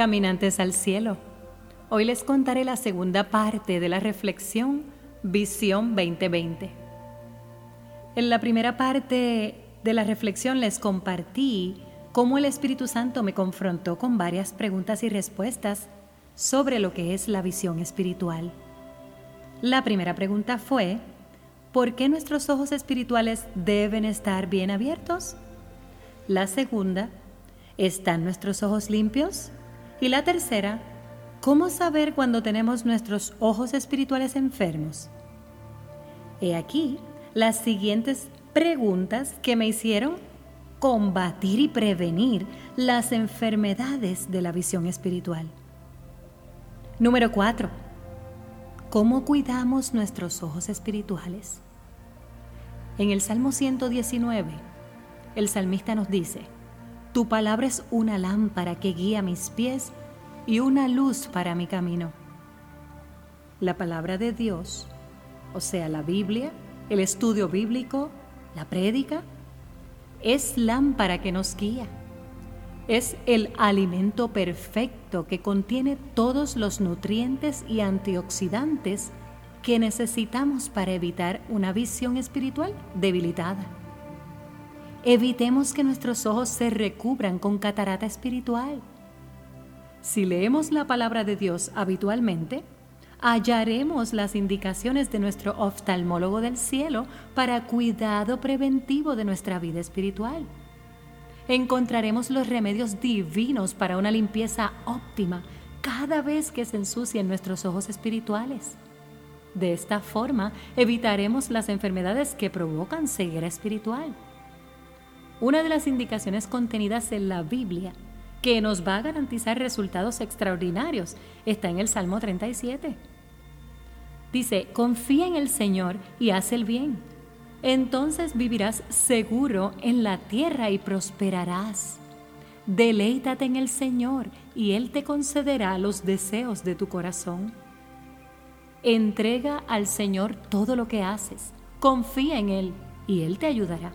caminantes al cielo. Hoy les contaré la segunda parte de la reflexión Visión 2020. En la primera parte de la reflexión les compartí cómo el Espíritu Santo me confrontó con varias preguntas y respuestas sobre lo que es la visión espiritual. La primera pregunta fue, ¿por qué nuestros ojos espirituales deben estar bien abiertos? La segunda, ¿están nuestros ojos limpios? Y la tercera, ¿cómo saber cuando tenemos nuestros ojos espirituales enfermos? He aquí las siguientes preguntas que me hicieron combatir y prevenir las enfermedades de la visión espiritual. Número 4. ¿Cómo cuidamos nuestros ojos espirituales? En el Salmo 119, el salmista nos dice, tu palabra es una lámpara que guía mis pies y una luz para mi camino. La palabra de Dios, o sea, la Biblia, el estudio bíblico, la prédica, es lámpara que nos guía. Es el alimento perfecto que contiene todos los nutrientes y antioxidantes que necesitamos para evitar una visión espiritual debilitada. Evitemos que nuestros ojos se recubran con catarata espiritual. Si leemos la palabra de Dios habitualmente, hallaremos las indicaciones de nuestro oftalmólogo del cielo para cuidado preventivo de nuestra vida espiritual. Encontraremos los remedios divinos para una limpieza óptima cada vez que se ensucien nuestros ojos espirituales. De esta forma evitaremos las enfermedades que provocan ceguera espiritual. Una de las indicaciones contenidas en la Biblia que nos va a garantizar resultados extraordinarios está en el Salmo 37. Dice, confía en el Señor y haz el bien. Entonces vivirás seguro en la tierra y prosperarás. Deleítate en el Señor y Él te concederá los deseos de tu corazón. Entrega al Señor todo lo que haces. Confía en Él y Él te ayudará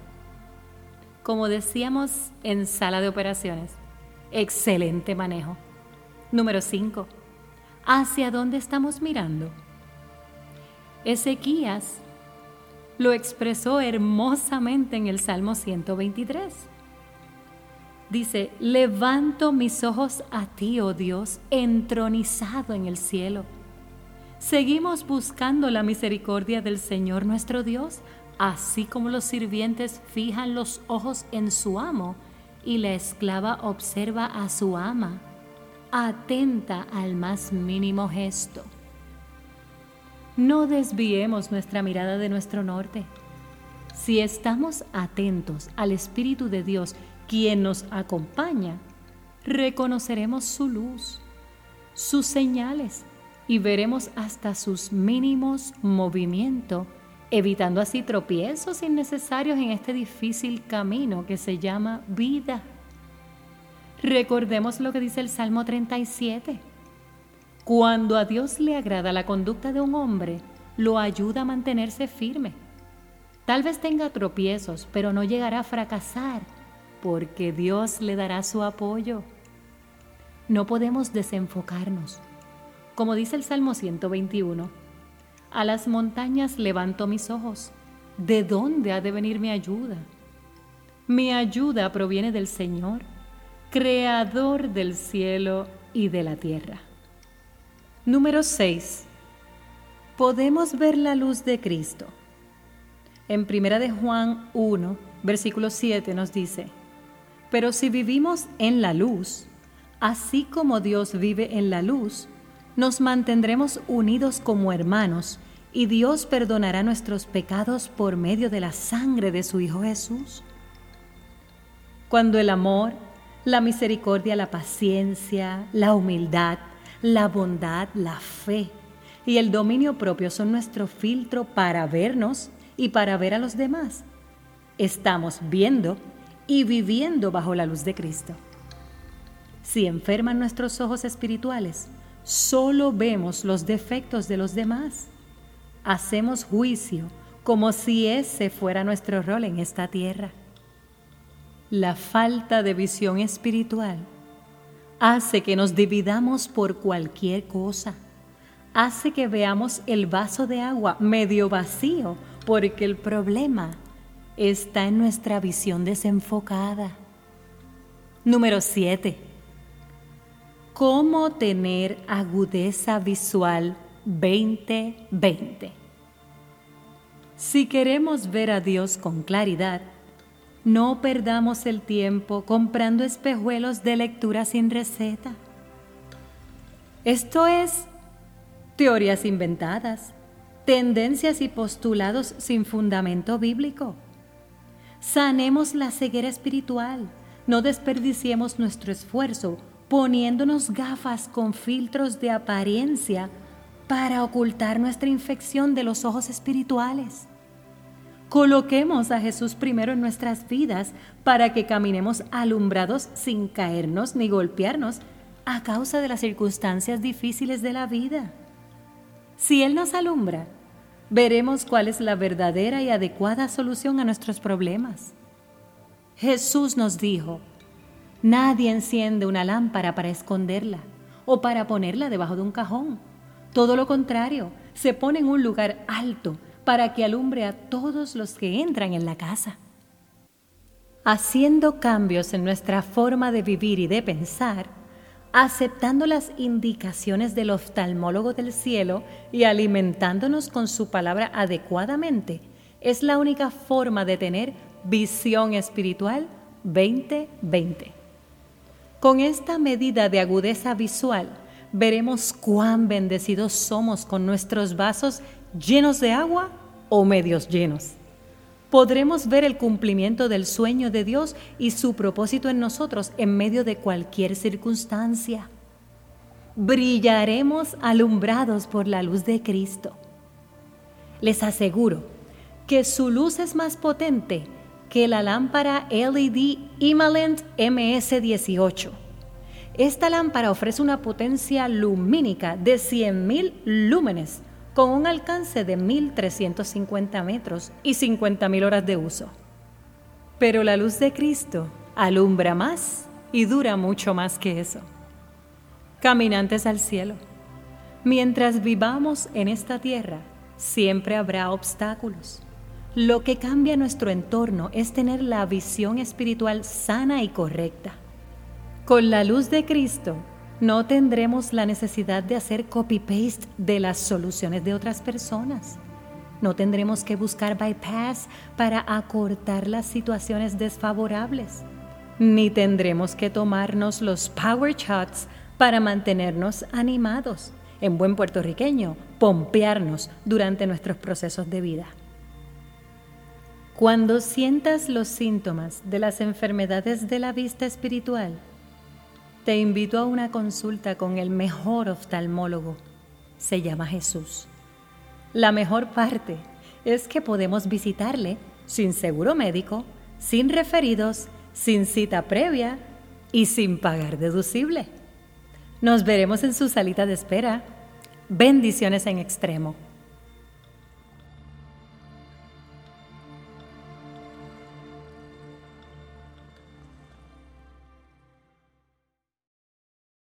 como decíamos en sala de operaciones. Excelente manejo. Número 5. ¿Hacia dónde estamos mirando? Ezequías lo expresó hermosamente en el Salmo 123. Dice, levanto mis ojos a ti, oh Dios, entronizado en el cielo. Seguimos buscando la misericordia del Señor nuestro Dios así como los sirvientes fijan los ojos en su amo y la esclava observa a su ama, atenta al más mínimo gesto. No desviemos nuestra mirada de nuestro norte. Si estamos atentos al Espíritu de Dios, quien nos acompaña, reconoceremos su luz, sus señales y veremos hasta sus mínimos movimientos evitando así tropiezos innecesarios en este difícil camino que se llama vida. Recordemos lo que dice el Salmo 37. Cuando a Dios le agrada la conducta de un hombre, lo ayuda a mantenerse firme. Tal vez tenga tropiezos, pero no llegará a fracasar, porque Dios le dará su apoyo. No podemos desenfocarnos. Como dice el Salmo 121, a las montañas levanto mis ojos. ¿De dónde ha de venir mi ayuda? Mi ayuda proviene del Señor, creador del cielo y de la tierra. Número 6. Podemos ver la luz de Cristo. En Primera de Juan 1, versículo 7 nos dice, Pero si vivimos en la luz, así como Dios vive en la luz, nos mantendremos unidos como hermanos y Dios perdonará nuestros pecados por medio de la sangre de su Hijo Jesús. Cuando el amor, la misericordia, la paciencia, la humildad, la bondad, la fe y el dominio propio son nuestro filtro para vernos y para ver a los demás, estamos viendo y viviendo bajo la luz de Cristo. Si enferman nuestros ojos espirituales, solo vemos los defectos de los demás hacemos juicio como si ese fuera nuestro rol en esta tierra. La falta de visión espiritual hace que nos dividamos por cualquier cosa. Hace que veamos el vaso de agua medio vacío porque el problema está en nuestra visión desenfocada. Número 7. ¿Cómo tener agudeza visual 2020? Si queremos ver a Dios con claridad, no perdamos el tiempo comprando espejuelos de lectura sin receta. Esto es teorías inventadas, tendencias y postulados sin fundamento bíblico. Sanemos la ceguera espiritual, no desperdiciemos nuestro esfuerzo poniéndonos gafas con filtros de apariencia para ocultar nuestra infección de los ojos espirituales. Coloquemos a Jesús primero en nuestras vidas para que caminemos alumbrados sin caernos ni golpearnos a causa de las circunstancias difíciles de la vida. Si Él nos alumbra, veremos cuál es la verdadera y adecuada solución a nuestros problemas. Jesús nos dijo, nadie enciende una lámpara para esconderla o para ponerla debajo de un cajón. Todo lo contrario, se pone en un lugar alto para que alumbre a todos los que entran en la casa. Haciendo cambios en nuestra forma de vivir y de pensar, aceptando las indicaciones del oftalmólogo del cielo y alimentándonos con su palabra adecuadamente, es la única forma de tener visión espiritual 2020. Con esta medida de agudeza visual, veremos cuán bendecidos somos con nuestros vasos llenos de agua o medios llenos. Podremos ver el cumplimiento del sueño de Dios y su propósito en nosotros en medio de cualquier circunstancia. Brillaremos alumbrados por la luz de Cristo. Les aseguro que su luz es más potente que la lámpara LED Imalent MS18. Esta lámpara ofrece una potencia lumínica de 100.000 lúmenes con un alcance de 1.350 metros y 50.000 horas de uso. Pero la luz de Cristo alumbra más y dura mucho más que eso. Caminantes al cielo, mientras vivamos en esta tierra, siempre habrá obstáculos. Lo que cambia nuestro entorno es tener la visión espiritual sana y correcta. Con la luz de Cristo no tendremos la necesidad de hacer copy-paste de las soluciones de otras personas. No tendremos que buscar bypass para acortar las situaciones desfavorables. Ni tendremos que tomarnos los power shots para mantenernos animados. En buen puertorriqueño, pompearnos durante nuestros procesos de vida. Cuando sientas los síntomas de las enfermedades de la vista espiritual, te invito a una consulta con el mejor oftalmólogo. Se llama Jesús. La mejor parte es que podemos visitarle sin seguro médico, sin referidos, sin cita previa y sin pagar deducible. Nos veremos en su salita de espera. Bendiciones en extremo.